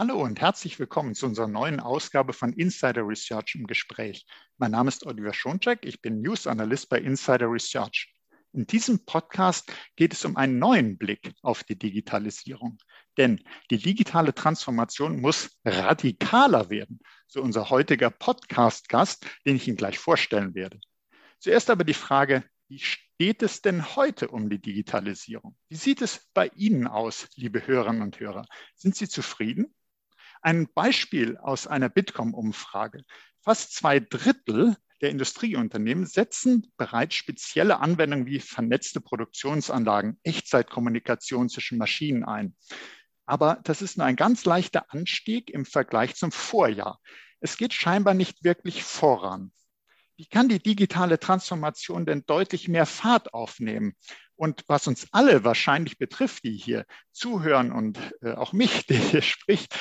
Hallo und herzlich willkommen zu unserer neuen Ausgabe von Insider Research im Gespräch. Mein Name ist Oliver Schoncheck, ich bin News Analyst bei Insider Research. In diesem Podcast geht es um einen neuen Blick auf die Digitalisierung. Denn die digitale Transformation muss radikaler werden, so unser heutiger Podcast-Gast, den ich Ihnen gleich vorstellen werde. Zuerst aber die Frage, wie steht es denn heute um die Digitalisierung? Wie sieht es bei Ihnen aus, liebe Hörerinnen und Hörer? Sind Sie zufrieden? Ein Beispiel aus einer Bitkom-Umfrage. Fast zwei Drittel der Industrieunternehmen setzen bereits spezielle Anwendungen wie vernetzte Produktionsanlagen, Echtzeitkommunikation zwischen Maschinen ein. Aber das ist nur ein ganz leichter Anstieg im Vergleich zum Vorjahr. Es geht scheinbar nicht wirklich voran. Wie kann die digitale Transformation denn deutlich mehr Fahrt aufnehmen? Und was uns alle wahrscheinlich betrifft, die hier zuhören und äh, auch mich, der hier spricht,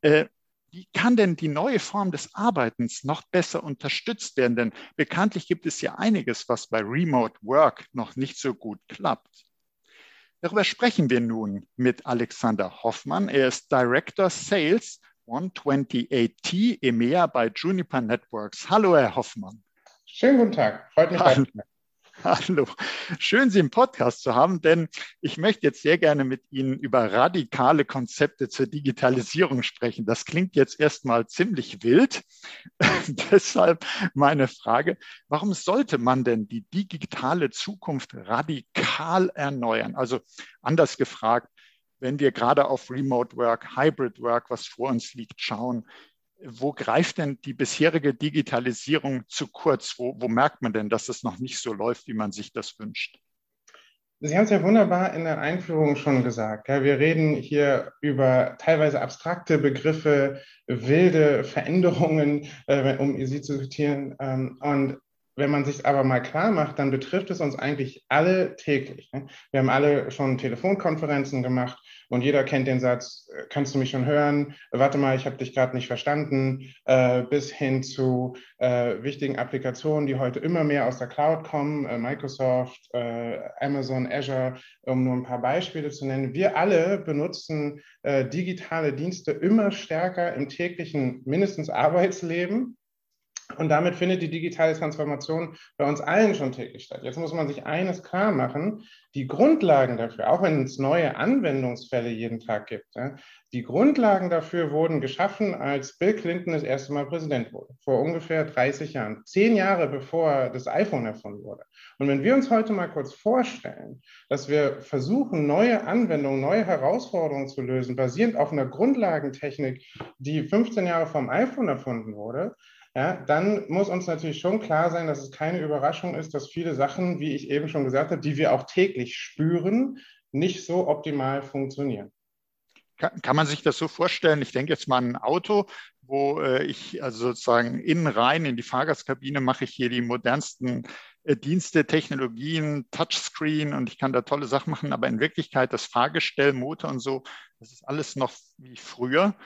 äh, wie kann denn die neue Form des Arbeitens noch besser unterstützt werden? Denn bekanntlich gibt es ja einiges, was bei Remote Work noch nicht so gut klappt. Darüber sprechen wir nun mit Alexander Hoffmann. Er ist Director Sales 128T EMEA bei Juniper Networks. Hallo, Herr Hoffmann. Schönen guten Tag. Freut mich. Hallo. Schön Sie im Podcast zu haben, denn ich möchte jetzt sehr gerne mit Ihnen über radikale Konzepte zur Digitalisierung sprechen. Das klingt jetzt erstmal ziemlich wild. Deshalb meine Frage, warum sollte man denn die digitale Zukunft radikal erneuern? Also anders gefragt, wenn wir gerade auf Remote Work, Hybrid Work, was vor uns liegt, schauen, wo greift denn die bisherige Digitalisierung zu kurz? Wo, wo merkt man denn, dass es noch nicht so läuft, wie man sich das wünscht? Sie haben es ja wunderbar in der Einführung schon gesagt. Ja, wir reden hier über teilweise abstrakte Begriffe, wilde Veränderungen, äh, um sie zu zitieren. Ähm, und wenn man sich aber mal klar macht, dann betrifft es uns eigentlich alle täglich. Ne? Wir haben alle schon Telefonkonferenzen gemacht und jeder kennt den Satz, äh, kannst du mich schon hören? Warte mal, ich habe dich gerade nicht verstanden, äh, bis hin zu äh, wichtigen Applikationen, die heute immer mehr aus der Cloud kommen, äh, Microsoft, äh, Amazon, Azure, um nur ein paar Beispiele zu nennen. Wir alle benutzen äh, digitale Dienste immer stärker im täglichen mindestens Arbeitsleben und damit findet die digitale Transformation bei uns allen schon täglich statt. Jetzt muss man sich eines klar machen, die Grundlagen dafür, auch wenn es neue Anwendungsfälle jeden Tag gibt, die Grundlagen dafür wurden geschaffen, als Bill Clinton das erste Mal Präsident wurde, vor ungefähr 30 Jahren, zehn Jahre bevor das iPhone erfunden wurde. Und wenn wir uns heute mal kurz vorstellen, dass wir versuchen, neue Anwendungen, neue Herausforderungen zu lösen, basierend auf einer Grundlagentechnik, die 15 Jahre vom iPhone erfunden wurde, ja, dann muss uns natürlich schon klar sein, dass es keine Überraschung ist, dass viele Sachen, wie ich eben schon gesagt habe, die wir auch täglich spüren, nicht so optimal funktionieren. Kann, kann man sich das so vorstellen? Ich denke jetzt mal an ein Auto, wo äh, ich also sozusagen innen rein in die Fahrgastkabine mache ich hier die modernsten äh, Dienste, Technologien, Touchscreen und ich kann da tolle Sachen machen, aber in Wirklichkeit das Fahrgestell, Motor und so, das ist alles noch wie früher.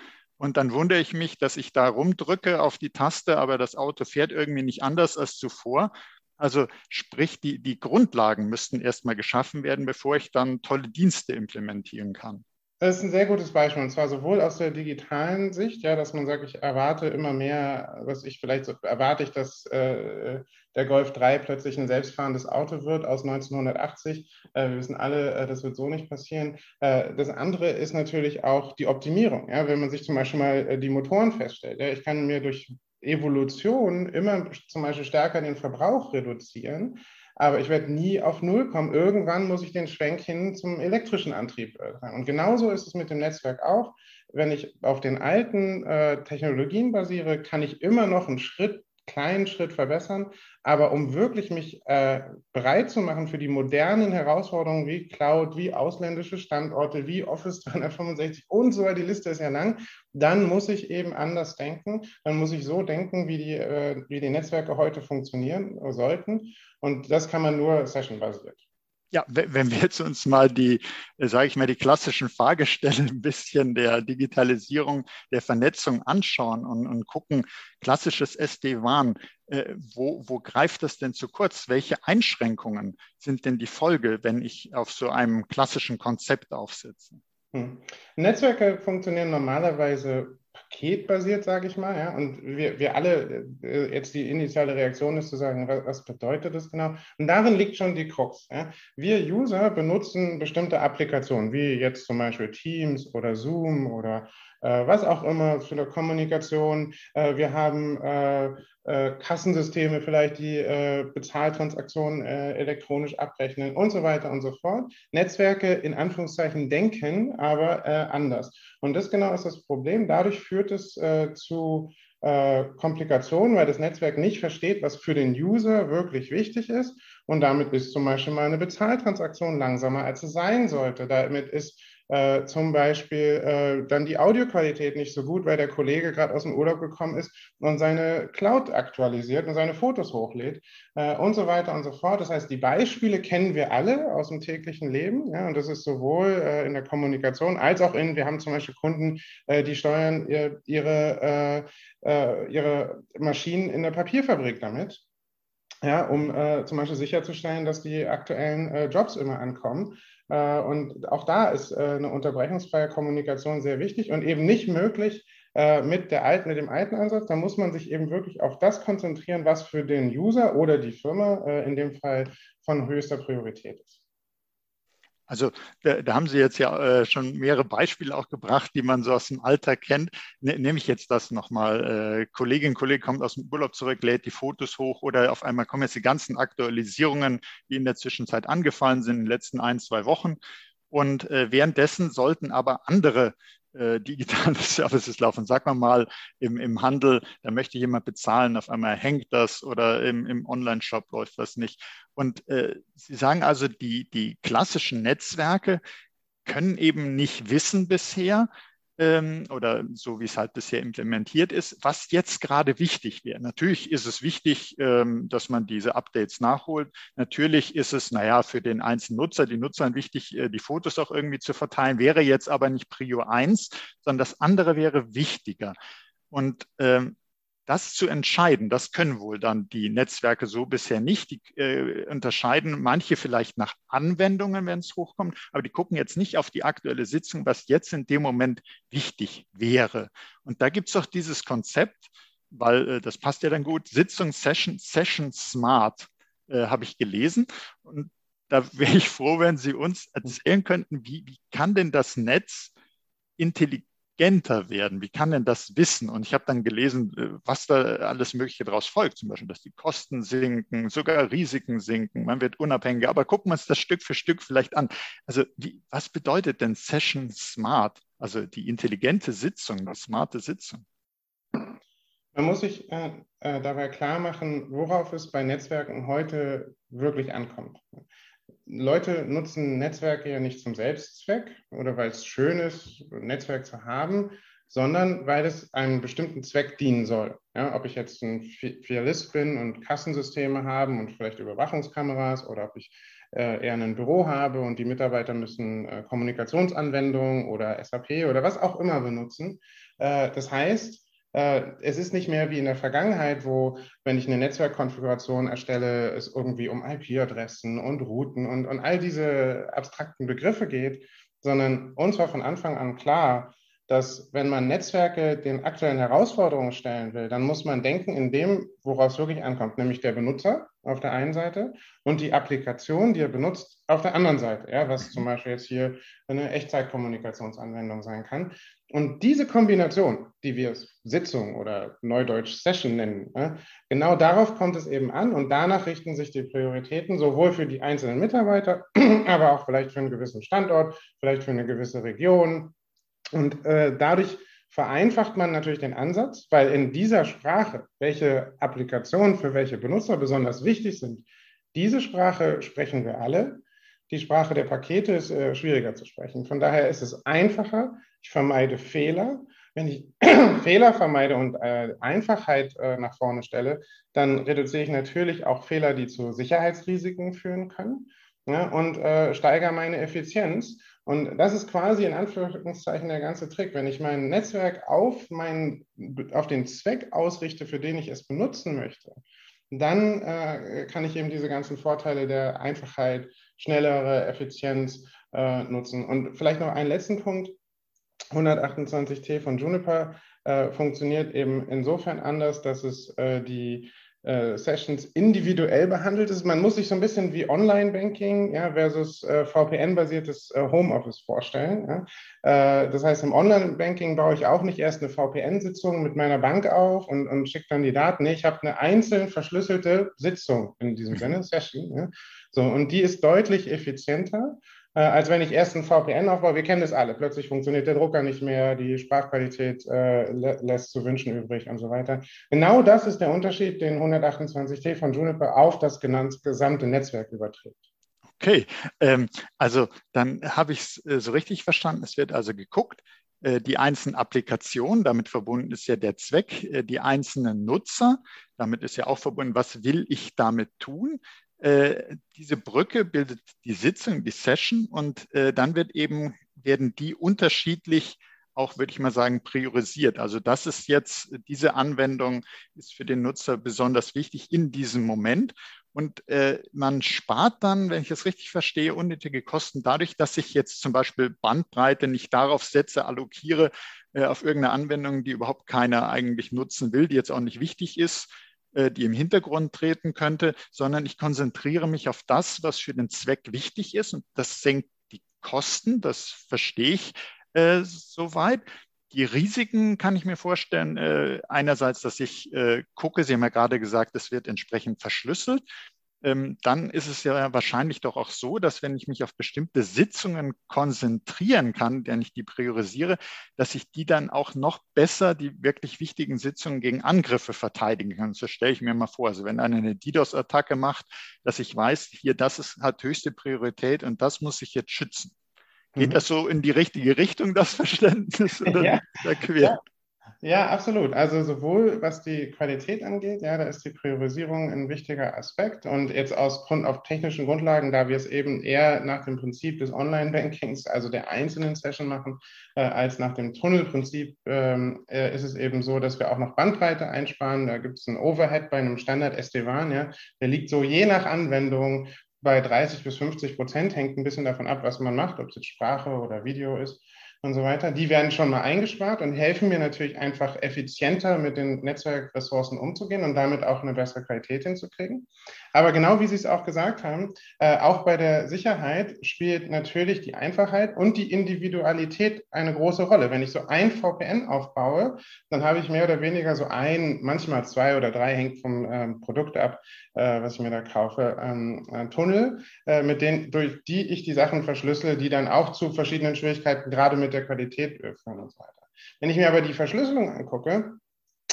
Und dann wundere ich mich, dass ich da rumdrücke auf die Taste, aber das Auto fährt irgendwie nicht anders als zuvor. Also sprich, die, die Grundlagen müssten erstmal geschaffen werden, bevor ich dann tolle Dienste implementieren kann. Das ist ein sehr gutes Beispiel und zwar sowohl aus der digitalen Sicht, ja, dass man sagt, ich erwarte immer mehr, was ich vielleicht so, erwarte ich, dass äh, der Golf 3 plötzlich ein selbstfahrendes Auto wird aus 1980. Äh, wir wissen alle, äh, das wird so nicht passieren. Äh, das andere ist natürlich auch die Optimierung. Ja, wenn man sich zum Beispiel mal äh, die Motoren feststellt. Ja, ich kann mir durch Evolution immer zum Beispiel stärker den Verbrauch reduzieren aber ich werde nie auf Null kommen. Irgendwann muss ich den Schwenk hin zum elektrischen Antrieb. Äh, und genauso ist es mit dem Netzwerk auch. Wenn ich auf den alten äh, Technologien basiere, kann ich immer noch einen Schritt kleinen Schritt verbessern. Aber um wirklich mich äh, bereit zu machen für die modernen Herausforderungen wie Cloud, wie ausländische Standorte, wie Office 365 und so weiter, die Liste ist ja lang, dann muss ich eben anders denken. Dann muss ich so denken, wie die, äh, wie die Netzwerke heute funktionieren sollten. Und das kann man nur sessionbasiert. Ja, wenn wir jetzt uns mal die, äh, sage ich mal, die klassischen Fahrgestelle ein bisschen der Digitalisierung, der Vernetzung anschauen und, und gucken, klassisches SD-WAN, äh, wo, wo greift das denn zu kurz? Welche Einschränkungen sind denn die Folge, wenn ich auf so einem klassischen Konzept aufsetze? Hm. Netzwerke funktionieren normalerweise paketbasiert, sage ich mal. Ja? Und wir, wir alle, äh, jetzt die initiale Reaktion ist zu sagen, was, was, bedeutet das genau? Und darin liegt schon die Krux. Ja? Wir User benutzen bestimmte Applikationen, wie jetzt zum Beispiel Teams oder Zoom oder was auch immer für eine Kommunikation. Äh, wir haben äh, äh, Kassensysteme vielleicht, die äh, Bezahltransaktionen äh, elektronisch abrechnen und so weiter und so fort. Netzwerke in Anführungszeichen denken, aber äh, anders. Und das genau ist das Problem. Dadurch führt es äh, zu äh, Komplikationen, weil das Netzwerk nicht versteht, was für den User wirklich wichtig ist. Und damit ist zum Beispiel mal eine Bezahltransaktion langsamer, als es sein sollte. Damit ist äh, zum Beispiel äh, dann die Audioqualität nicht so gut, weil der Kollege gerade aus dem Urlaub gekommen ist und seine Cloud aktualisiert und seine Fotos hochlädt äh, und so weiter und so fort. Das heißt, die Beispiele kennen wir alle aus dem täglichen Leben ja, und das ist sowohl äh, in der Kommunikation als auch in, wir haben zum Beispiel Kunden, äh, die steuern ihr, ihre, äh, ihre Maschinen in der Papierfabrik damit ja, um äh, zum Beispiel sicherzustellen, dass die aktuellen äh, Jobs immer ankommen. Äh, und auch da ist äh, eine unterbrechungsfreie Kommunikation sehr wichtig und eben nicht möglich äh, mit, der alten, mit dem alten Ansatz. Da muss man sich eben wirklich auf das konzentrieren, was für den User oder die Firma in dem Fall von höchster Priorität ist. Also da, da, haben Sie jetzt ja äh, schon mehrere Beispiele auch gebracht, die man so aus dem Alltag kennt. Ne, nehme ich jetzt das nochmal. Äh, Kollegin, Kollege kommt aus dem Urlaub zurück, lädt die Fotos hoch oder auf einmal kommen jetzt die ganzen Aktualisierungen, die in der Zwischenzeit angefallen sind in den letzten ein, zwei Wochen. Und äh, währenddessen sollten aber andere äh, Services laufen. Sag mal mal im, im Handel, da möchte jemand bezahlen, auf einmal hängt das oder im, im Online-Shop läuft was nicht. Und äh, Sie sagen also, die, die klassischen Netzwerke können eben nicht wissen bisher, ähm, oder so wie es halt bisher implementiert ist, was jetzt gerade wichtig wäre. Natürlich ist es wichtig, ähm, dass man diese Updates nachholt. Natürlich ist es, naja, für den einzelnen Nutzer, die Nutzern wichtig, äh, die Fotos auch irgendwie zu verteilen, wäre jetzt aber nicht Prio 1, sondern das andere wäre wichtiger. Und ähm, das zu entscheiden, das können wohl dann die Netzwerke so bisher nicht. Die äh, unterscheiden manche vielleicht nach Anwendungen, wenn es hochkommt, aber die gucken jetzt nicht auf die aktuelle Sitzung, was jetzt in dem Moment wichtig wäre. Und da gibt es auch dieses Konzept, weil äh, das passt ja dann gut, Sitzung Session, Session Smart äh, habe ich gelesen. Und da wäre ich froh, wenn Sie uns erzählen könnten, wie, wie kann denn das Netz intelligent intelligenter werden? Wie kann denn das wissen? Und ich habe dann gelesen, äh, was da alles Mögliche daraus folgt. Zum Beispiel, dass die Kosten sinken, sogar Risiken sinken, man wird unabhängiger. Aber gucken wir uns das Stück für Stück vielleicht an. Also wie, was bedeutet denn Session Smart? Also die intelligente Sitzung, die smarte Sitzung? Man muss sich äh, äh, dabei klar machen, worauf es bei Netzwerken heute wirklich ankommt. Leute nutzen Netzwerke ja nicht zum Selbstzweck oder weil es schön ist, ein Netzwerk zu haben, sondern weil es einem bestimmten Zweck dienen soll. Ja, ob ich jetzt ein Filialist bin und Kassensysteme haben und vielleicht Überwachungskameras oder ob ich äh, eher ein Büro habe und die Mitarbeiter müssen äh, Kommunikationsanwendungen oder SAP oder was auch immer benutzen. Äh, das heißt, es ist nicht mehr wie in der Vergangenheit, wo, wenn ich eine Netzwerkkonfiguration erstelle, es irgendwie um IP-Adressen und Routen und, und all diese abstrakten Begriffe geht, sondern uns war von Anfang an klar, dass wenn man Netzwerke den aktuellen Herausforderungen stellen will, dann muss man denken in dem, woraus es wirklich ankommt, nämlich der Benutzer auf der einen Seite und die Applikation, die er benutzt, auf der anderen Seite, ja, was zum Beispiel jetzt hier eine Echtzeitkommunikationsanwendung sein kann. Und diese Kombination, die wir Sitzung oder Neudeutsch Session nennen, ja, genau darauf kommt es eben an und danach richten sich die Prioritäten sowohl für die einzelnen Mitarbeiter, aber auch vielleicht für einen gewissen Standort, vielleicht für eine gewisse Region, und äh, dadurch vereinfacht man natürlich den Ansatz, weil in dieser Sprache, welche Applikationen für welche Benutzer besonders wichtig sind, diese Sprache sprechen wir alle. Die Sprache der Pakete ist äh, schwieriger zu sprechen. Von daher ist es einfacher. Ich vermeide Fehler. Wenn ich Fehler vermeide und äh, Einfachheit äh, nach vorne stelle, dann reduziere ich natürlich auch Fehler, die zu Sicherheitsrisiken führen können ja, und äh, steigere meine Effizienz. Und das ist quasi in Anführungszeichen der ganze Trick. Wenn ich mein Netzwerk auf, mein, auf den Zweck ausrichte, für den ich es benutzen möchte, dann äh, kann ich eben diese ganzen Vorteile der Einfachheit, schnellere Effizienz äh, nutzen. Und vielleicht noch einen letzten Punkt. 128T von Juniper äh, funktioniert eben insofern anders, dass es äh, die äh, Sessions individuell behandelt ist. Man muss sich so ein bisschen wie Online-Banking ja, versus äh, VPN-basiertes äh, Homeoffice vorstellen. Ja. Äh, das heißt, im Online-Banking baue ich auch nicht erst eine VPN-Sitzung mit meiner Bank auf und, und schicke dann die Daten. Nee, ich habe eine einzeln verschlüsselte Sitzung in diesem Sinne, Session. Ja. So, und die ist deutlich effizienter äh, als wenn ich erst ein VPN aufbaue. Wir kennen das alle. Plötzlich funktioniert der Drucker nicht mehr, die Sprachqualität äh, lässt zu wünschen übrig und so weiter. Genau das ist der Unterschied, den 128T von Juniper auf das gesamte Netzwerk überträgt. Okay, ähm, also dann habe ich es äh, so richtig verstanden. Es wird also geguckt, äh, die einzelnen Applikationen, damit verbunden ist ja der Zweck, äh, die einzelnen Nutzer, damit ist ja auch verbunden, was will ich damit tun. Äh, diese Brücke bildet die Sitzung, die Session und äh, dann wird eben, werden die unterschiedlich auch, würde ich mal sagen, priorisiert. Also das ist jetzt, diese Anwendung ist für den Nutzer besonders wichtig in diesem Moment. Und äh, man spart dann, wenn ich es richtig verstehe, unnötige Kosten dadurch, dass ich jetzt zum Beispiel Bandbreite nicht darauf setze, allokiere äh, auf irgendeine Anwendung, die überhaupt keiner eigentlich nutzen will, die jetzt auch nicht wichtig ist, die im Hintergrund treten könnte, sondern ich konzentriere mich auf das, was für den Zweck wichtig ist. Und das senkt die Kosten, das verstehe ich äh, soweit. Die Risiken kann ich mir vorstellen. Äh, einerseits, dass ich äh, gucke, Sie haben ja gerade gesagt, es wird entsprechend verschlüsselt dann ist es ja wahrscheinlich doch auch so, dass wenn ich mich auf bestimmte Sitzungen konzentrieren kann, wenn ich die priorisiere, dass ich die dann auch noch besser, die wirklich wichtigen Sitzungen gegen Angriffe verteidigen kann. So stelle ich mir mal vor. Also wenn einer eine DDoS-Attacke macht, dass ich weiß, hier, das ist, hat höchste Priorität und das muss ich jetzt schützen. Geht mhm. das so in die richtige Richtung, das Verständnis? Oder ja. quer? Ja. Ja, absolut. Also sowohl was die Qualität angeht, ja, da ist die Priorisierung ein wichtiger Aspekt. Und jetzt aus Grund auf technischen Grundlagen, da wir es eben eher nach dem Prinzip des Online-Bankings, also der einzelnen Session machen, äh, als nach dem Tunnelprinzip, ähm, äh, ist es eben so, dass wir auch noch Bandbreite einsparen. Da gibt es einen Overhead bei einem Standard SD-WAN, ja, der liegt so je nach Anwendung bei 30 bis 50 Prozent, hängt ein bisschen davon ab, was man macht, ob es jetzt Sprache oder Video ist und so weiter, die werden schon mal eingespart und helfen mir natürlich einfach effizienter mit den Netzwerkressourcen umzugehen und damit auch eine bessere Qualität hinzukriegen. Aber genau wie Sie es auch gesagt haben, äh, auch bei der Sicherheit spielt natürlich die Einfachheit und die Individualität eine große Rolle. Wenn ich so ein VPN aufbaue, dann habe ich mehr oder weniger so ein, manchmal zwei oder drei, hängt vom ähm, Produkt ab, äh, was ich mir da kaufe, ähm, Tunnel, äh, mit denen, durch die ich die Sachen verschlüssel, die dann auch zu verschiedenen Schwierigkeiten gerade mit der Qualität führen und so weiter. Wenn ich mir aber die Verschlüsselung angucke,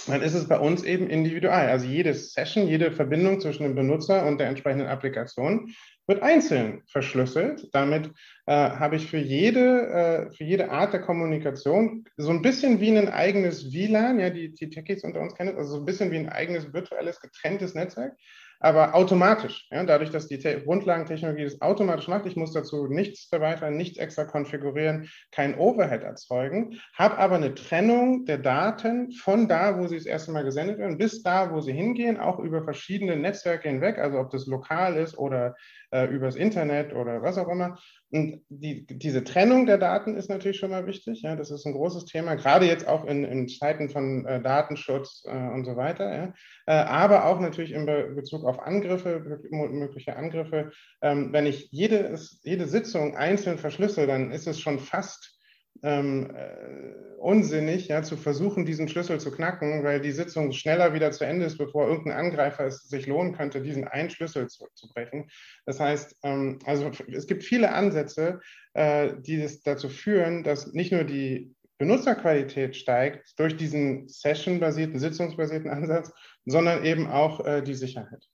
dann ist es bei uns eben individual. Also jede Session, jede Verbindung zwischen dem Benutzer und der entsprechenden Applikation wird einzeln verschlüsselt. Damit äh, habe ich für jede, äh, für jede Art der Kommunikation so ein bisschen wie ein eigenes WLAN, ja, die, die Techies unter uns kennen, also so ein bisschen wie ein eigenes virtuelles getrenntes Netzwerk aber automatisch. Ja, dadurch, dass die Te Grundlagentechnologie das automatisch macht, ich muss dazu nichts erweitern, nichts extra konfigurieren, kein Overhead erzeugen, habe aber eine Trennung der Daten von da, wo sie das erste Mal gesendet werden, bis da, wo sie hingehen, auch über verschiedene Netzwerke hinweg, also ob das lokal ist oder äh, übers Internet oder was auch immer. Und die, diese Trennung der Daten ist natürlich schon mal wichtig. Ja, das ist ein großes Thema, gerade jetzt auch in, in Zeiten von äh, Datenschutz äh, und so weiter. Ja. Äh, aber auch natürlich in Be Bezug auf Angriffe, mögliche Angriffe. Ähm, wenn ich jede, jede Sitzung einzeln verschlüssel, dann ist es schon fast ähm, äh, unsinnig, ja, zu versuchen, diesen Schlüssel zu knacken, weil die Sitzung schneller wieder zu Ende ist, bevor irgendein Angreifer es sich lohnen könnte, diesen einen Schlüssel zu, zu brechen. Das heißt, ähm, also es gibt viele Ansätze, äh, die das dazu führen, dass nicht nur die Benutzerqualität steigt durch diesen session-basierten, sitzungsbasierten Ansatz, sondern eben auch äh, die Sicherheit.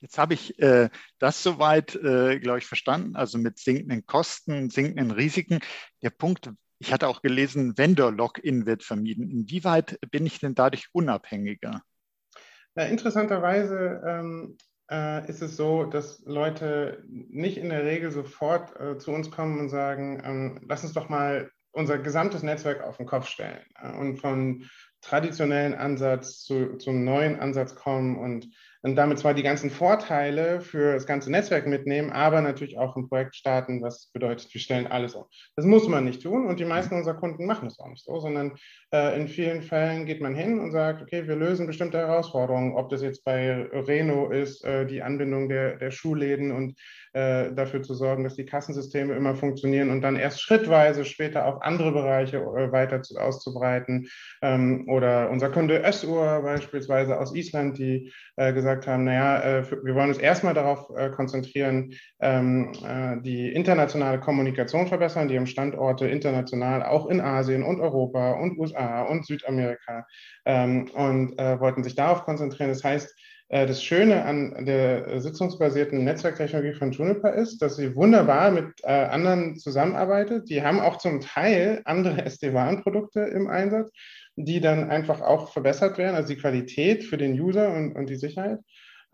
Jetzt habe ich äh, das soweit, äh, glaube ich, verstanden, also mit sinkenden Kosten, sinkenden Risiken. Der Punkt, ich hatte auch gelesen, Vendor-Login wird vermieden. Inwieweit bin ich denn dadurch unabhängiger? Ja, interessanterweise ähm, äh, ist es so, dass Leute nicht in der Regel sofort äh, zu uns kommen und sagen, ähm, lass uns doch mal unser gesamtes Netzwerk auf den Kopf stellen äh, und von traditionellen Ansatz zu, zum neuen Ansatz kommen und und damit zwar die ganzen Vorteile für das ganze Netzwerk mitnehmen, aber natürlich auch ein Projekt starten, was bedeutet, wir stellen alles um. Das muss man nicht tun und die meisten unserer Kunden machen es auch nicht so, sondern äh, in vielen Fällen geht man hin und sagt, okay, wir lösen bestimmte Herausforderungen, ob das jetzt bei Reno ist, äh, die Anbindung der, der Schulläden und äh, dafür zu sorgen, dass die Kassensysteme immer funktionieren und dann erst schrittweise später auf andere Bereiche äh, weiter zu, auszubreiten. Ähm, oder unser Kunde Össur beispielsweise aus Island, die äh, gesagt haben, naja, äh, wir wollen uns erstmal darauf konzentrieren, ähm, äh, die internationale Kommunikation verbessern. Die haben Standorte international, auch in Asien und Europa und USA und Südamerika ähm, und wollten sich darauf konzentrieren. Das heißt, das Schöne an der sitzungsbasierten Netzwerktechnologie von Juniper ist, dass sie wunderbar mit äh, anderen zusammenarbeitet. Die haben auch zum Teil andere SD-WAN-Produkte im Einsatz, die dann einfach auch verbessert werden, also die Qualität für den User und, und die Sicherheit.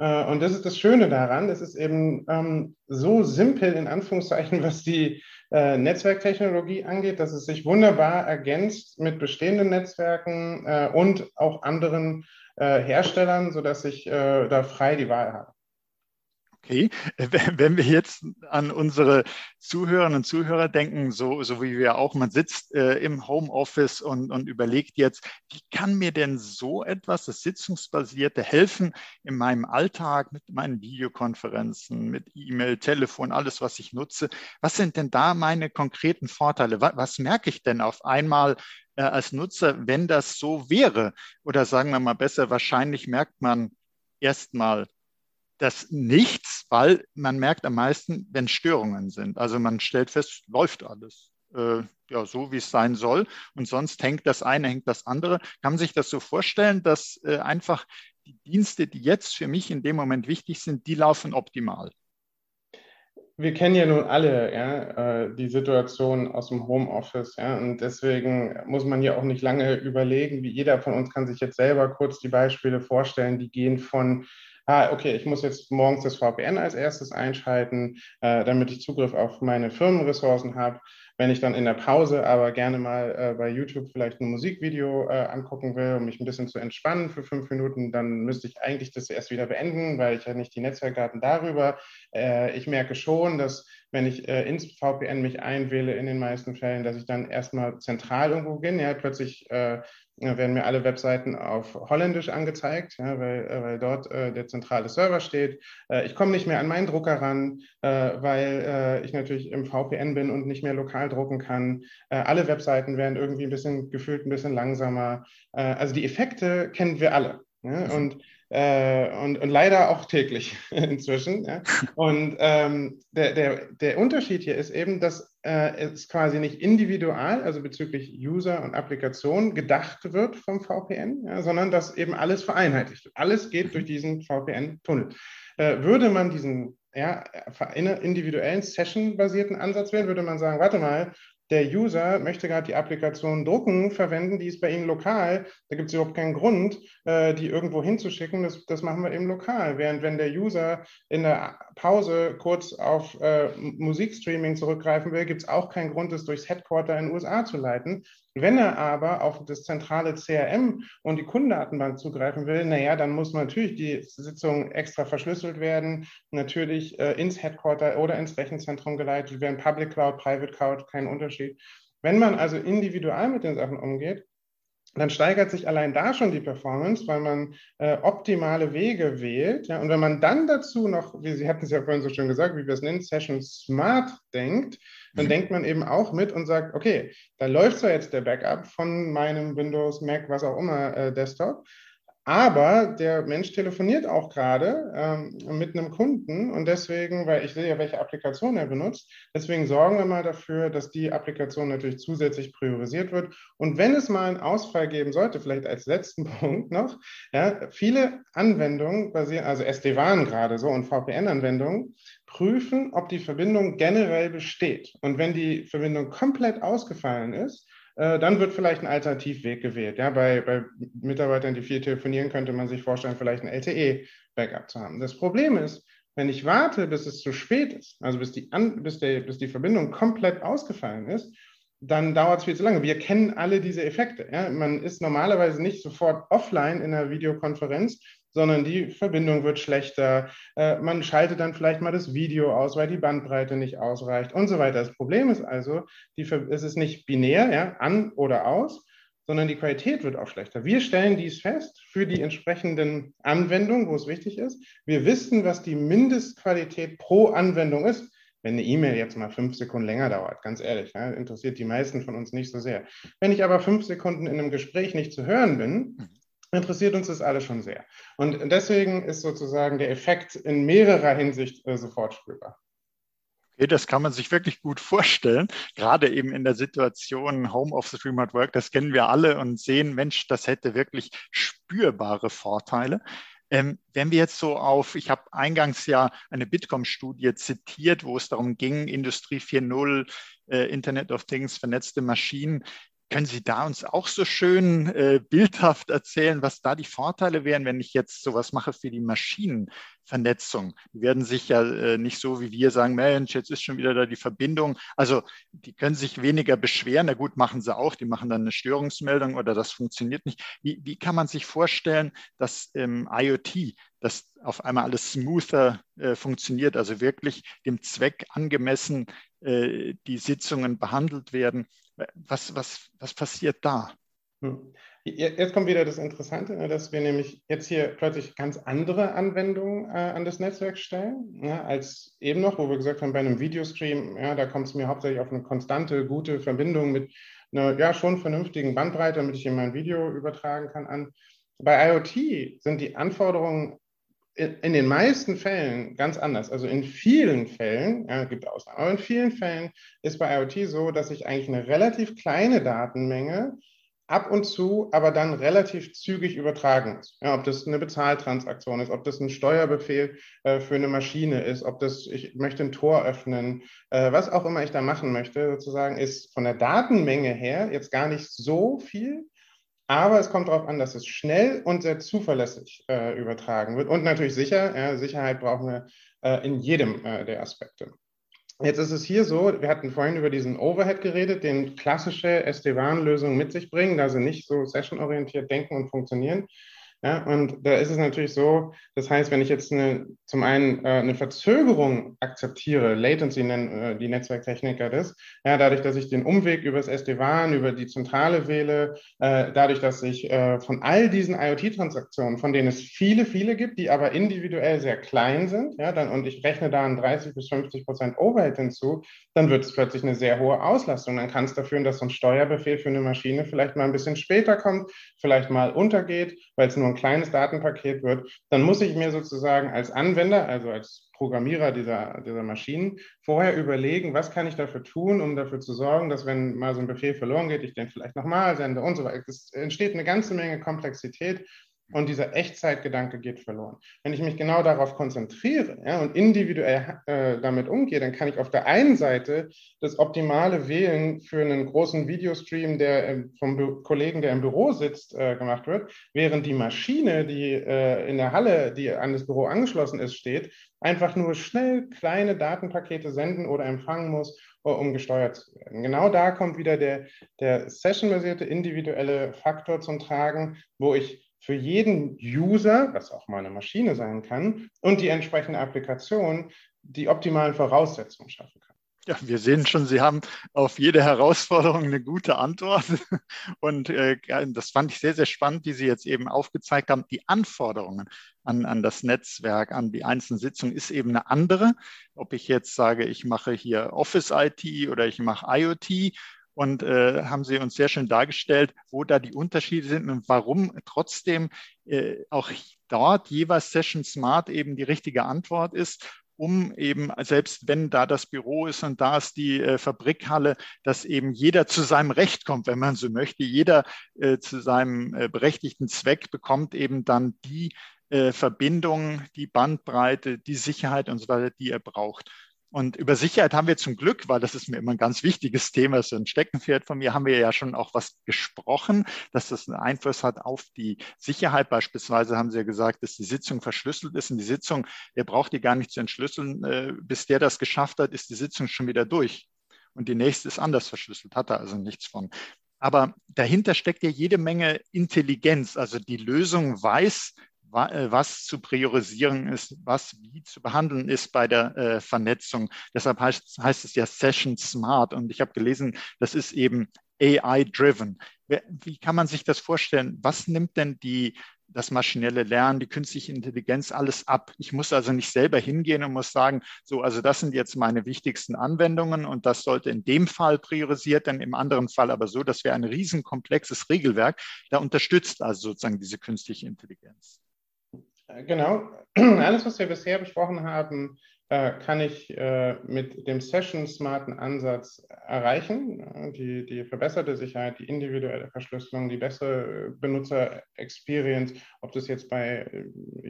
Äh, und das ist das Schöne daran, das ist eben ähm, so simpel in Anführungszeichen, was die äh, Netzwerktechnologie angeht, dass es sich wunderbar ergänzt mit bestehenden Netzwerken äh, und auch anderen äh, Herstellern, sodass ich äh, da frei die Wahl habe. Okay, äh, wenn wir jetzt an unsere Zuhörerinnen und Zuhörer denken, so, so wie wir auch, man sitzt äh, im Homeoffice und, und überlegt jetzt, wie kann mir denn so etwas, das Sitzungsbasierte, helfen in meinem Alltag mit meinen Videokonferenzen, mit E-Mail, Telefon, alles, was ich nutze? Was sind denn da meine konkreten Vorteile? Was, was merke ich denn auf einmal äh, als Nutzer, wenn das so wäre? Oder sagen wir mal besser, wahrscheinlich merkt man erstmal, das nichts, weil man merkt am meisten, wenn Störungen sind. Also man stellt fest, läuft alles äh, ja, so, wie es sein soll. Und sonst hängt das eine, hängt das andere. Kann man sich das so vorstellen, dass äh, einfach die Dienste, die jetzt für mich in dem Moment wichtig sind, die laufen optimal? wir kennen ja nun alle ja, äh, die Situation aus dem Homeoffice. Ja, und deswegen muss man ja auch nicht lange überlegen, wie jeder von uns kann sich jetzt selber kurz die Beispiele vorstellen, die gehen von ah, okay, ich muss jetzt morgens das VPN als erstes einschalten, äh, damit ich Zugriff auf meine Firmenressourcen habe. Wenn ich dann in der Pause aber gerne mal äh, bei YouTube vielleicht ein Musikvideo äh, angucken will, um mich ein bisschen zu entspannen für fünf Minuten, dann müsste ich eigentlich das erst wieder beenden, weil ich ja nicht die Netzwerkdaten darüber. Äh, ich merke schon, dass wenn ich äh, ins VPN mich einwähle, in den meisten Fällen, dass ich dann erstmal zentral irgendwo bin. Ja, plötzlich äh, werden mir alle Webseiten auf Holländisch angezeigt, ja, weil, äh, weil dort äh, der zentrale Server steht. Äh, ich komme nicht mehr an meinen Drucker ran, äh, weil äh, ich natürlich im VPN bin und nicht mehr lokal drucken kann. Äh, alle Webseiten werden irgendwie ein bisschen gefühlt ein bisschen langsamer. also die Effekte kennen wir alle. Ja, mhm. und äh, und, und leider auch täglich inzwischen. Ja. Und ähm, der, der, der Unterschied hier ist eben, dass äh, es quasi nicht individual, also bezüglich User und Applikation, gedacht wird vom VPN, ja, sondern dass eben alles vereinheitlicht wird. Alles geht durch diesen VPN-Tunnel. Äh, würde man diesen ja, individuellen Session-basierten Ansatz wählen, würde man sagen, warte mal, der User möchte gerade die Applikation drucken, verwenden, die ist bei Ihnen lokal. Da gibt es überhaupt keinen Grund, äh, die irgendwo hinzuschicken. Das, das, machen wir eben lokal. Während wenn der User in der Pause kurz auf äh, Musikstreaming zurückgreifen will, gibt es auch keinen Grund, das durchs Headquarter in den USA zu leiten. Wenn er aber auf das zentrale CRM und die Kundendatenbank zugreifen will, naja, dann muss natürlich die Sitzung extra verschlüsselt werden, natürlich äh, ins Headquarter oder ins Rechenzentrum geleitet werden, Public Cloud, Private Cloud, kein Unterschied. Wenn man also individual mit den Sachen umgeht, dann steigert sich allein da schon die Performance, weil man äh, optimale Wege wählt. Ja? Und wenn man dann dazu noch, wie Sie hatten es ja vorhin so schön gesagt, wie wir es nennen, Session Smart denkt, dann mhm. denkt man eben auch mit und sagt, okay, da läuft zwar jetzt der Backup von meinem Windows, Mac, was auch immer, äh, Desktop, aber der Mensch telefoniert auch gerade ähm, mit einem Kunden und deswegen, weil ich sehe ja, welche Applikation er benutzt, deswegen sorgen wir mal dafür, dass die Applikation natürlich zusätzlich priorisiert wird. Und wenn es mal einen Ausfall geben sollte, vielleicht als letzten Punkt noch, ja, viele Anwendungen basieren, also SD-WAN gerade so und VPN-Anwendungen, prüfen, ob die Verbindung generell besteht. Und wenn die Verbindung komplett ausgefallen ist, dann wird vielleicht ein Alternativweg gewählt. Ja, bei, bei Mitarbeitern, die viel telefonieren, könnte man sich vorstellen, vielleicht ein LTE-Backup zu haben. Das Problem ist, wenn ich warte, bis es zu spät ist, also bis die, An bis, der, bis die Verbindung komplett ausgefallen ist, dann dauert es viel zu lange. Wir kennen alle diese Effekte. Ja? Man ist normalerweise nicht sofort offline in einer Videokonferenz, sondern die Verbindung wird schlechter. Äh, man schaltet dann vielleicht mal das Video aus, weil die Bandbreite nicht ausreicht und so weiter. Das Problem ist also, die, es ist nicht binär, ja, an oder aus, sondern die Qualität wird auch schlechter. Wir stellen dies fest für die entsprechenden Anwendungen, wo es wichtig ist. Wir wissen, was die Mindestqualität pro Anwendung ist. Wenn eine E-Mail jetzt mal fünf Sekunden länger dauert, ganz ehrlich, ja, interessiert die meisten von uns nicht so sehr. Wenn ich aber fünf Sekunden in einem Gespräch nicht zu hören bin, interessiert uns das alle schon sehr. Und deswegen ist sozusagen der Effekt in mehrerer Hinsicht äh, sofort spürbar. Okay, das kann man sich wirklich gut vorstellen, gerade eben in der Situation Homeoffice, Remote Work, das kennen wir alle und sehen, Mensch, das hätte wirklich spürbare Vorteile. Ähm, wenn wir jetzt so auf, ich habe eingangs ja eine Bitkom-Studie zitiert, wo es darum ging, Industrie 4.0, äh, Internet of Things, vernetzte Maschinen, können Sie da uns auch so schön äh, bildhaft erzählen, was da die Vorteile wären, wenn ich jetzt sowas mache für die Maschinenvernetzung? Die werden sich ja äh, nicht so wie wir sagen, Mensch, jetzt ist schon wieder da die Verbindung. Also die können sich weniger beschweren. Na gut, machen sie auch. Die machen dann eine Störungsmeldung oder das funktioniert nicht. Wie, wie kann man sich vorstellen, dass ähm, IoT, dass auf einmal alles smoother äh, funktioniert, also wirklich dem Zweck angemessen äh, die Sitzungen behandelt werden? Was, was, was passiert da? Hm. Jetzt kommt wieder das Interessante, ne, dass wir nämlich jetzt hier plötzlich ganz andere Anwendungen äh, an das Netzwerk stellen, ne, als eben noch, wo wir gesagt haben, bei einem Videostream, ja, da kommt es mir hauptsächlich auf eine konstante, gute Verbindung mit einer ja, schon vernünftigen Bandbreite, damit ich hier mein Video übertragen kann, an. Bei IoT sind die Anforderungen in den meisten Fällen ganz anders. Also in vielen Fällen, ja, gibt Ausnahmen, aber in vielen Fällen ist bei IoT so, dass ich eigentlich eine relativ kleine Datenmenge ab und zu, aber dann relativ zügig übertragen muss. Ja, ob das eine Bezahltransaktion ist, ob das ein Steuerbefehl äh, für eine Maschine ist, ob das, ich möchte ein Tor öffnen, äh, was auch immer ich da machen möchte, sozusagen, ist von der Datenmenge her jetzt gar nicht so viel, aber es kommt darauf an, dass es schnell und sehr zuverlässig äh, übertragen wird und natürlich sicher. Ja, Sicherheit brauchen wir äh, in jedem äh, der Aspekte. Jetzt ist es hier so, wir hatten vorhin über diesen Overhead geredet, den klassische SD-WAN-Lösungen mit sich bringen, da sie nicht so sessionorientiert denken und funktionieren. Ja, und da ist es natürlich so, das heißt, wenn ich jetzt eine, zum einen äh, eine Verzögerung akzeptiere, Latency nennen äh, die Netzwerktechniker das, ja, dadurch, dass ich den Umweg über das SD-WAN, über die Zentrale wähle, äh, dadurch, dass ich äh, von all diesen IoT-Transaktionen, von denen es viele, viele gibt, die aber individuell sehr klein sind, ja, dann, und ich rechne da einen 30 bis 50 Prozent Overhead hinzu, dann wird es plötzlich eine sehr hohe Auslastung. Dann kann es dafür führen, dass so ein Steuerbefehl für eine Maschine vielleicht mal ein bisschen später kommt, vielleicht mal untergeht, weil es nur ein kleines Datenpaket wird, dann muss ich mir sozusagen als Anwender, also als Programmierer dieser, dieser Maschinen, vorher überlegen, was kann ich dafür tun, um dafür zu sorgen, dass wenn mal so ein Befehl verloren geht, ich den vielleicht nochmal sende und so weiter. Es entsteht eine ganze Menge Komplexität und dieser Echtzeitgedanke geht verloren. Wenn ich mich genau darauf konzentriere ja, und individuell äh, damit umgehe, dann kann ich auf der einen Seite das optimale Wählen für einen großen Videostream, der äh, vom Bü Kollegen, der im Büro sitzt, äh, gemacht wird, während die Maschine, die äh, in der Halle, die an das Büro angeschlossen ist, steht, einfach nur schnell kleine Datenpakete senden oder empfangen muss, um gesteuert zu werden. Genau da kommt wieder der, der sessionbasierte individuelle Faktor zum Tragen, wo ich für jeden User, was auch mal eine Maschine sein kann, und die entsprechende Applikation die optimalen Voraussetzungen schaffen kann. Ja, wir sehen schon, Sie haben auf jede Herausforderung eine gute Antwort. Und äh, das fand ich sehr, sehr spannend, wie Sie jetzt eben aufgezeigt haben. Die Anforderungen an, an das Netzwerk, an die einzelnen Sitzungen ist eben eine andere. Ob ich jetzt sage, ich mache hier Office IT oder ich mache IoT und äh, haben Sie uns sehr schön dargestellt, wo da die Unterschiede sind und warum trotzdem äh, auch dort jeweils Session Smart eben die richtige Antwort ist um eben, selbst wenn da das Büro ist und da ist die äh, Fabrikhalle, dass eben jeder zu seinem Recht kommt, wenn man so möchte. Jeder äh, zu seinem äh, berechtigten Zweck bekommt eben dann die äh, Verbindung, die Bandbreite, die Sicherheit und so weiter, die er braucht. Und über Sicherheit haben wir zum Glück, weil das ist mir immer ein ganz wichtiges Thema, so ein Steckenpferd von mir, haben wir ja schon auch was gesprochen, dass das einen Einfluss hat auf die Sicherheit. Beispielsweise haben Sie ja gesagt, dass die Sitzung verschlüsselt ist und die Sitzung, der braucht die gar nicht zu entschlüsseln. Äh, bis der das geschafft hat, ist die Sitzung schon wieder durch. und die nächste ist anders verschlüsselt, hat er also nichts von. Aber dahinter steckt ja jede Menge Intelligenz. Also die Lösung weiß, was zu priorisieren ist, was wie zu behandeln ist bei der äh, Vernetzung. Deshalb heißt, heißt es ja Session Smart. Und ich habe gelesen, das ist eben AI-driven. Wie kann man sich das vorstellen? Was nimmt denn die das maschinelle Lernen, die künstliche Intelligenz alles ab. Ich muss also nicht selber hingehen und muss sagen, so, also das sind jetzt meine wichtigsten Anwendungen und das sollte in dem Fall priorisiert, dann im anderen Fall aber so, dass wir ein riesenkomplexes Regelwerk da unterstützt, also sozusagen diese künstliche Intelligenz. Genau. Alles, was wir bisher besprochen haben, äh, kann ich äh, mit dem session-smarten Ansatz erreichen. Die, die verbesserte Sicherheit, die individuelle Verschlüsselung, die bessere Benutzer-Experience, ob das jetzt bei äh,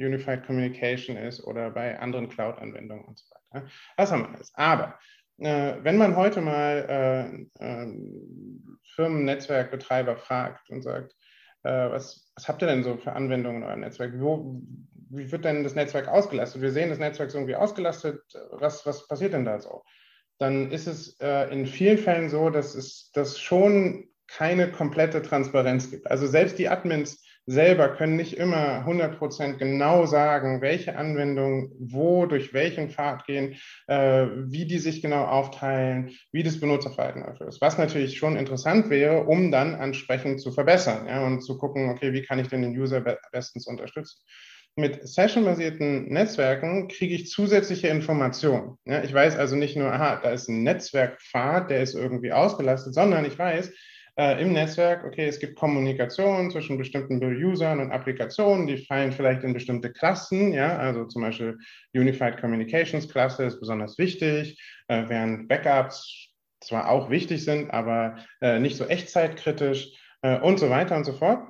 Unified Communication ist oder bei anderen Cloud-Anwendungen und so weiter. Das haben wir alles. Aber wenn man heute mal Firmennetzwerkbetreiber fragt und sagt, was, was habt ihr denn so für Anwendungen in eurem Netzwerk? Wo, wie wird denn das Netzwerk ausgelastet? Wir sehen, das Netzwerk ist irgendwie ausgelastet. Was, was passiert denn da so? Dann ist es äh, in vielen Fällen so, dass es dass schon keine komplette Transparenz gibt. Also selbst die Admins selber können nicht immer 100% genau sagen, welche Anwendungen wo, durch welchen Pfad gehen, äh, wie die sich genau aufteilen, wie das Benutzerverhalten dafür ist. Was natürlich schon interessant wäre, um dann entsprechend zu verbessern ja, und zu gucken, okay, wie kann ich denn den User bestens unterstützen mit session-basierten Netzwerken kriege ich zusätzliche Informationen. Ja, ich weiß also nicht nur, aha, da ist ein Netzwerkpfad, der ist irgendwie ausgelastet, sondern ich weiß äh, im Netzwerk, okay, es gibt Kommunikation zwischen bestimmten Usern und Applikationen, die fallen vielleicht in bestimmte Klassen, ja, also zum Beispiel Unified Communications Klasse ist besonders wichtig, äh, während Backups zwar auch wichtig sind, aber äh, nicht so echtzeitkritisch äh, und so weiter und so fort.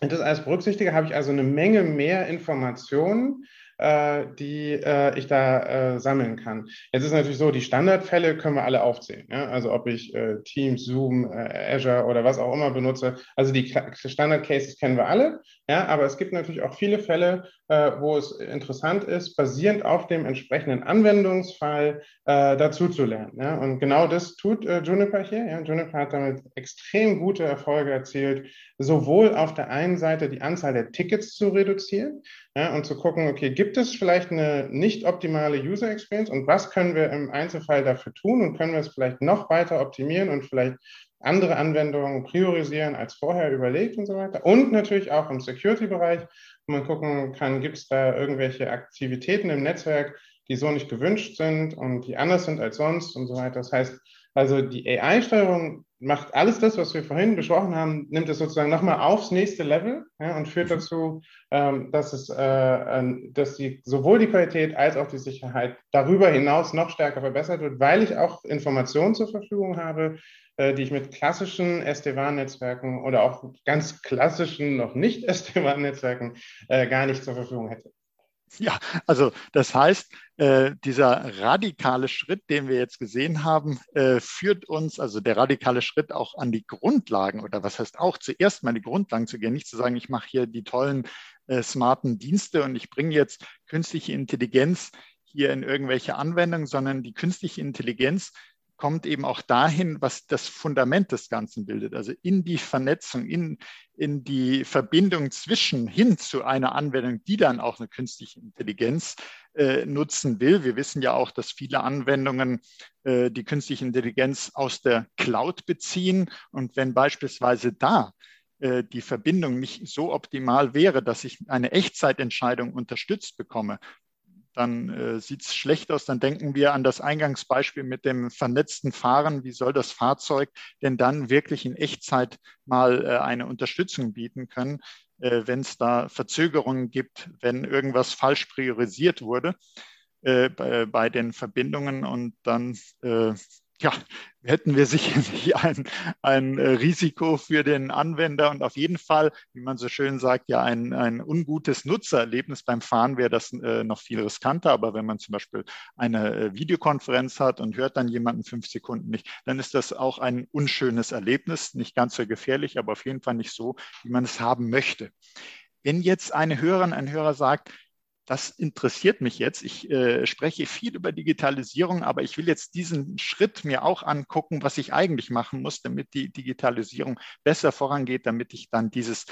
Und das alles berücksichtige, habe ich also eine Menge mehr Informationen, die äh, ich da äh, sammeln kann. Jetzt ist natürlich so, die Standardfälle können wir alle aufzählen. Ja? Also ob ich äh, Teams, Zoom, äh, Azure oder was auch immer benutze. Also die Standard-Cases kennen wir alle. Ja? Aber es gibt natürlich auch viele Fälle, äh, wo es interessant ist, basierend auf dem entsprechenden Anwendungsfall dazu zu lernen. Ja? Und genau das tut Juniper hier. Ja? Juniper hat damit extrem gute Erfolge erzielt, sowohl auf der einen Seite die Anzahl der Tickets zu reduzieren ja, und zu gucken, okay, gibt es vielleicht eine nicht optimale User Experience und was können wir im Einzelfall dafür tun und können wir es vielleicht noch weiter optimieren und vielleicht andere Anwendungen priorisieren als vorher überlegt und so weiter. Und natürlich auch im Security-Bereich, wo man gucken kann, gibt es da irgendwelche Aktivitäten im Netzwerk, die so nicht gewünscht sind und die anders sind als sonst und so weiter. Das heißt, also die AI-Steuerung macht alles das, was wir vorhin besprochen haben, nimmt es sozusagen nochmal aufs nächste Level ja, und führt mhm. dazu, ähm, dass, es, äh, dass die, sowohl die Qualität als auch die Sicherheit darüber hinaus noch stärker verbessert wird, weil ich auch Informationen zur Verfügung habe, äh, die ich mit klassischen SD-WAN-Netzwerken oder auch ganz klassischen, noch nicht SD-WAN-Netzwerken äh, gar nicht zur Verfügung hätte. Ja, also das heißt, äh, dieser radikale Schritt, den wir jetzt gesehen haben, äh, führt uns, also der radikale Schritt auch an die Grundlagen oder was heißt auch zuerst mal die Grundlagen zu gehen, nicht zu sagen, ich mache hier die tollen äh, smarten Dienste und ich bringe jetzt künstliche Intelligenz hier in irgendwelche Anwendungen, sondern die künstliche Intelligenz kommt eben auch dahin, was das Fundament des Ganzen bildet, also in die Vernetzung, in, in die Verbindung zwischen hin zu einer Anwendung, die dann auch eine künstliche Intelligenz äh, nutzen will. Wir wissen ja auch, dass viele Anwendungen äh, die künstliche Intelligenz aus der Cloud beziehen. Und wenn beispielsweise da äh, die Verbindung nicht so optimal wäre, dass ich eine Echtzeitentscheidung unterstützt bekomme, dann äh, sieht es schlecht aus. Dann denken wir an das Eingangsbeispiel mit dem vernetzten Fahren. Wie soll das Fahrzeug denn dann wirklich in Echtzeit mal äh, eine Unterstützung bieten können, äh, wenn es da Verzögerungen gibt, wenn irgendwas falsch priorisiert wurde äh, bei, bei, den Verbindungen und dann äh, ja, hätten wir sicherlich ein, ein äh, Risiko für den Anwender und auf jeden Fall, wie man so schön sagt, ja ein, ein ungutes Nutzererlebnis beim Fahren wäre das äh, noch viel riskanter. Aber wenn man zum Beispiel eine äh, Videokonferenz hat und hört dann jemanden fünf Sekunden nicht, dann ist das auch ein unschönes Erlebnis, nicht ganz so gefährlich, aber auf jeden Fall nicht so, wie man es haben möchte. Wenn jetzt eine Hörerin, ein Hörer sagt, das interessiert mich jetzt. Ich äh, spreche viel über Digitalisierung, aber ich will jetzt diesen Schritt mir auch angucken, was ich eigentlich machen muss, damit die Digitalisierung besser vorangeht, damit ich dann dieses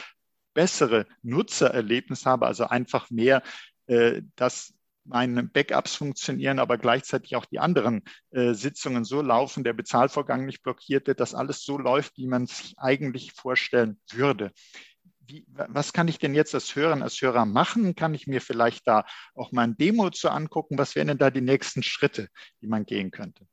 bessere Nutzererlebnis habe, also einfach mehr, äh, dass meine Backups funktionieren, aber gleichzeitig auch die anderen äh, Sitzungen so laufen, der Bezahlvorgang nicht blockiert wird, dass alles so läuft, wie man sich eigentlich vorstellen würde wie, was kann ich denn jetzt als Hörer, als Hörer machen? Kann ich mir vielleicht da auch mal ein Demo zu angucken? Was wären denn da die nächsten Schritte, die man gehen könnte?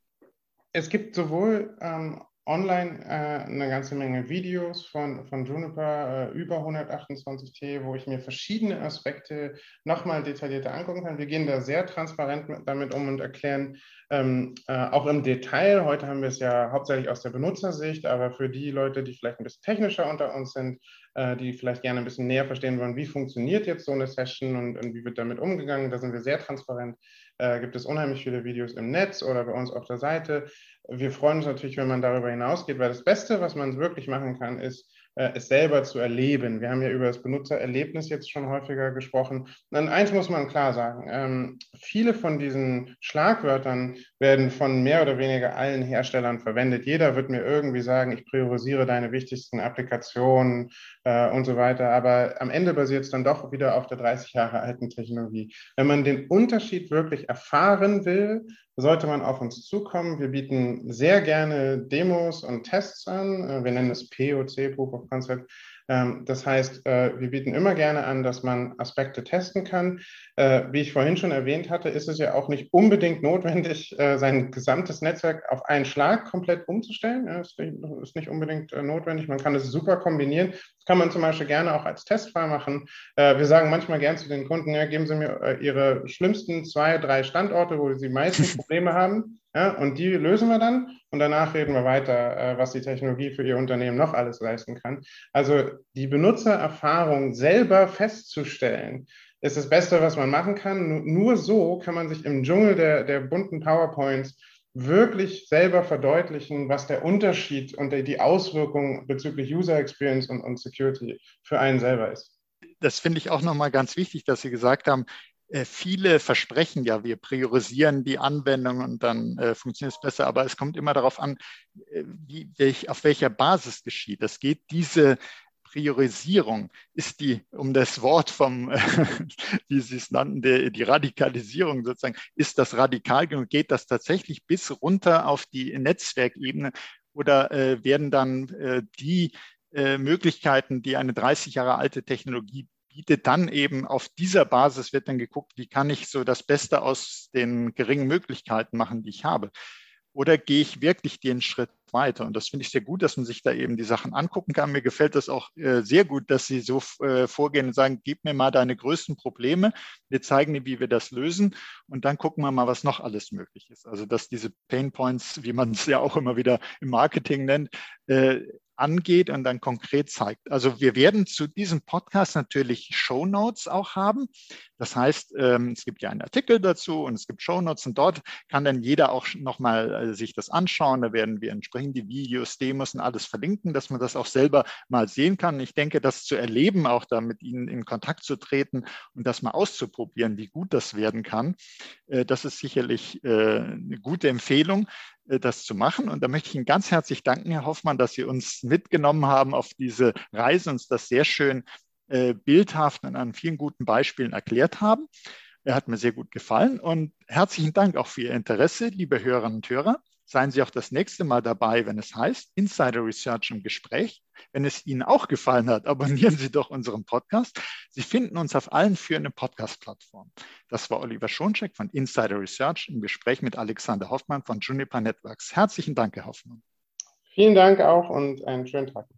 Es gibt sowohl ähm, online äh, eine ganze Menge Videos von, von Juniper, äh, über 128T, wo ich mir verschiedene Aspekte nochmal detaillierter angucken kann. Wir gehen da sehr transparent mit, damit um und erklären ähm, äh, auch im Detail. Heute haben wir es ja hauptsächlich aus der Benutzersicht, aber für die Leute, die vielleicht ein bisschen technischer unter uns sind, äh, die vielleicht gerne ein bisschen näher verstehen wollen, wie funktioniert jetzt so eine Session und, und wie wird damit umgegangen, da sind wir sehr transparent. Äh, gibt es unheimlich viele Videos im Netz oder bei uns auf der Seite. Wir freuen uns natürlich, wenn man darüber hinausgeht, weil das Beste, was man wirklich machen kann, ist, es selber zu erleben. Wir haben ja über das Benutzererlebnis jetzt schon häufiger gesprochen. Und eins muss man klar sagen, ähm, viele von diesen Schlagwörtern werden von mehr oder weniger allen Herstellern verwendet. Jeder wird mir irgendwie sagen, ich priorisiere deine wichtigsten Applikationen äh, und so weiter. Aber am Ende basiert es dann doch wieder auf der 30 Jahre alten Technologie. Wenn man den Unterschied wirklich erfahren will, sollte man auf uns zukommen. Wir bieten sehr gerne Demos und Tests an. Äh, wir nennen es POC, Proof of Concept. Ähm, das heißt, äh, wir bieten immer gerne an, dass man Aspekte testen kann. Äh, wie ich vorhin schon erwähnt hatte, ist es ja auch nicht unbedingt notwendig, äh, sein gesamtes Netzwerk auf einen Schlag komplett umzustellen. Das ist nicht unbedingt notwendig. Man kann es super kombinieren. Das kann man zum Beispiel gerne auch als Testfall machen. Wir sagen manchmal gern zu den Kunden, ja, geben Sie mir Ihre schlimmsten zwei, drei Standorte, wo Sie meisten Probleme haben. Ja, und die lösen wir dann und danach reden wir weiter, äh, was die Technologie für Ihr Unternehmen noch alles leisten kann. Also die Benutzererfahrung selber festzustellen, ist das Beste, was man machen kann. Nur so kann man sich im Dschungel der, der bunten PowerPoints wirklich selber verdeutlichen, was der Unterschied und die Auswirkungen bezüglich User Experience und, und Security für einen selber ist. Das finde ich auch nochmal ganz wichtig, dass Sie gesagt haben, viele versprechen ja, wir priorisieren die Anwendung und dann äh, funktioniert es besser, aber es kommt immer darauf an, äh, wie, welch, auf welcher Basis geschieht. Das geht diese Priorisierung ist die, um das Wort vom, wie Sie es nannten, die, die, Radikalisierung sozusagen, ist das radikal genug? Geht das tatsächlich bis runter auf die Netzwerkebene oder äh, werden dann äh, die äh, Möglichkeiten, die eine 30 Jahre alte Technologie bietet, dann eben auf dieser Basis wird dann geguckt, wie kann ich so das Beste aus den geringen Möglichkeiten machen, die ich habe. Oder gehe ich wirklich den Schritt weiter? Und das finde ich sehr gut, dass man sich da eben die Sachen angucken kann. Mir gefällt das auch äh, sehr gut, dass Sie so äh, vorgehen und sagen, gib mir mal deine größten Probleme. Wir zeigen dir, wie wir das lösen. Und dann gucken wir mal, was noch alles möglich ist. Also, dass diese Pain Points, wie man es ja auch immer wieder im Marketing nennt, äh, angeht und dann konkret zeigt. Also wir werden zu diesem Podcast natürlich Show Notes auch haben. Das heißt, ähm, es gibt ja einen Artikel dazu und es gibt Show Notes und dort kann dann jeder auch nochmal äh, sich das anschauen. Da werden wir entsprechend die Videos, Demos und alles verlinken, dass man das auch selber mal sehen kann. Ich denke, das zu erleben, auch da mit Ihnen in Kontakt zu treten und das mal auszuprobieren, wie gut das werden kann, äh, das ist sicherlich äh, eine gute Empfehlung. Äh, das zu machen. Und da möchte ich Ihnen ganz herzlich danken, Herr Hoffmann, dass Sie uns mitgenommen haben auf diese Reise, uns das sehr schön äh, bildhaft und an vielen guten Beispielen erklärt haben. Er hat mir sehr gut gefallen und herzlichen Dank auch für Ihr Interesse, liebe Hörerinnen und Hörer. Seien Sie auch das nächste Mal dabei, wenn es heißt Insider Research im Gespräch. Wenn es Ihnen auch gefallen hat, abonnieren Sie doch unseren Podcast. Sie finden uns auf allen führenden Podcast-Plattformen. Das war Oliver Schoncheck von Insider Research im Gespräch mit Alexander Hoffmann von Juniper Networks. Herzlichen Dank, Herr Hoffmann. Vielen Dank auch und einen schönen Tag.